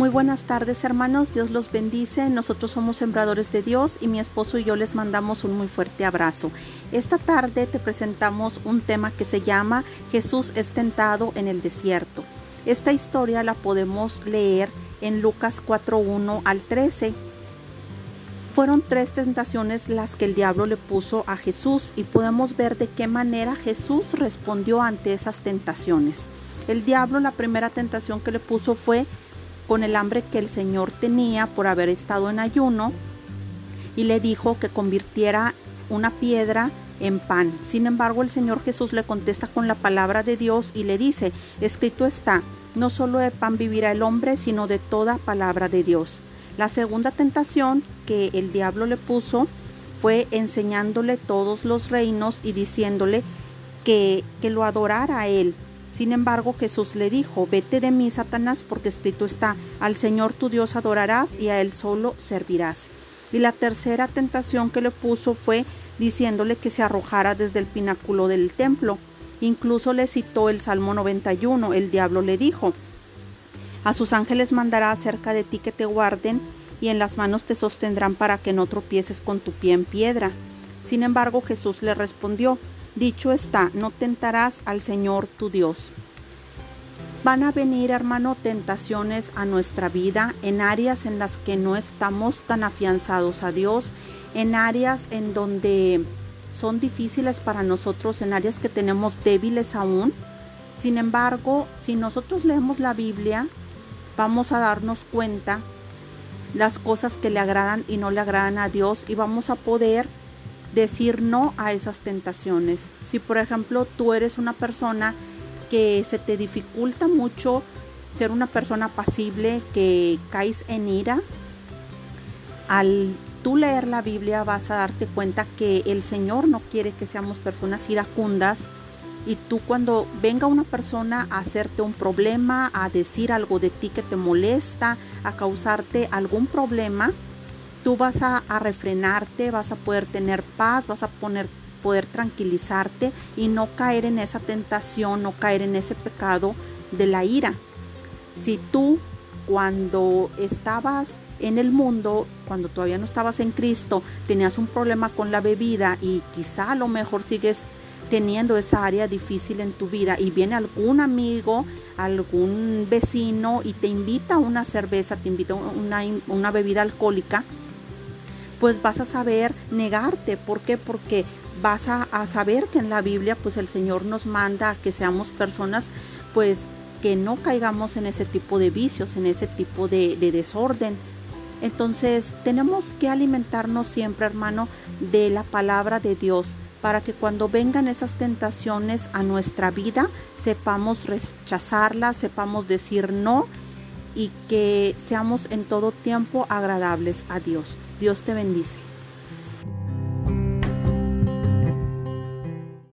Muy buenas tardes hermanos, Dios los bendice. Nosotros somos sembradores de Dios y mi esposo y yo les mandamos un muy fuerte abrazo. Esta tarde te presentamos un tema que se llama Jesús es tentado en el desierto. Esta historia la podemos leer en Lucas 4.1 al 13. Fueron tres tentaciones las que el diablo le puso a Jesús y podemos ver de qué manera Jesús respondió ante esas tentaciones. El diablo la primera tentación que le puso fue con el hambre que el Señor tenía por haber estado en ayuno y le dijo que convirtiera una piedra en pan. Sin embargo, el Señor Jesús le contesta con la palabra de Dios y le dice, escrito está, no solo de pan vivirá el hombre, sino de toda palabra de Dios. La segunda tentación que el diablo le puso fue enseñándole todos los reinos y diciéndole que, que lo adorara a él, sin embargo, Jesús le dijo, vete de mí, Satanás, porque escrito está, al Señor tu Dios adorarás y a Él solo servirás. Y la tercera tentación que le puso fue diciéndole que se arrojara desde el pináculo del templo. Incluso le citó el Salmo 91. El diablo le dijo, a sus ángeles mandará cerca de ti que te guarden y en las manos te sostendrán para que no tropieces con tu pie en piedra. Sin embargo, Jesús le respondió, Dicho está, no tentarás al Señor tu Dios. Van a venir, hermano, tentaciones a nuestra vida en áreas en las que no estamos tan afianzados a Dios, en áreas en donde son difíciles para nosotros, en áreas que tenemos débiles aún. Sin embargo, si nosotros leemos la Biblia, vamos a darnos cuenta las cosas que le agradan y no le agradan a Dios y vamos a poder decir no a esas tentaciones. Si por ejemplo tú eres una persona que se te dificulta mucho ser una persona pasible, que caes en ira, al tú leer la Biblia vas a darte cuenta que el Señor no quiere que seamos personas iracundas y tú cuando venga una persona a hacerte un problema, a decir algo de ti que te molesta, a causarte algún problema, tú vas a, refrenarte, vas a poder tener paz, vas a poner, poder tranquilizarte y no caer en esa tentación, no caer en ese pecado de la ira. Si tú cuando estabas en el mundo, cuando todavía no estabas en Cristo, tenías un problema con la bebida y quizá a lo mejor sigues teniendo esa área difícil en tu vida y viene algún amigo, algún vecino y te invita a una cerveza, te invita a una, una bebida alcohólica, pues vas a saber negarte. ¿Por qué? Porque vas a, saber que en la Biblia pues el Señor nos manda a que seamos personas pues que no caigamos en ese tipo de vicios, en ese tipo de, de desorden. Entonces tenemos que alimentarnos siempre, hermano, de la palabra de Dios para que cuando vengan esas tentaciones a nuestra vida sepamos rechazarlas, sepamos decir no y que seamos en todo tiempo agradables a Dios. Dios te bendice.